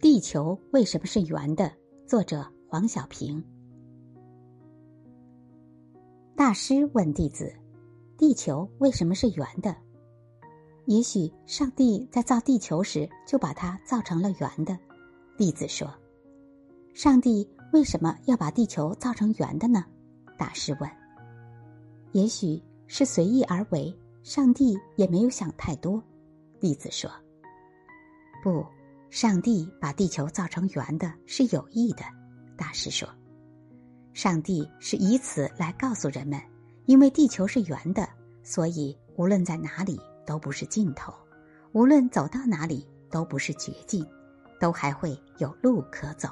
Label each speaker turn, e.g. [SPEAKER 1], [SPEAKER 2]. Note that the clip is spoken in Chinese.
[SPEAKER 1] 地球为什么是圆的？作者黄小平。大师问弟子：“地球为什么是圆的？”也许上帝在造地球时就把它造成了圆的。弟子说：“上帝为什么要把地球造成圆的呢？”大师问：“也许是随意而为，上帝也没有想太多。”弟子说：“不。”上帝把地球造成圆的是有意的，大师说：“上帝是以此来告诉人们，因为地球是圆的，所以无论在哪里都不是尽头，无论走到哪里都不是绝境，都还会有路可走。”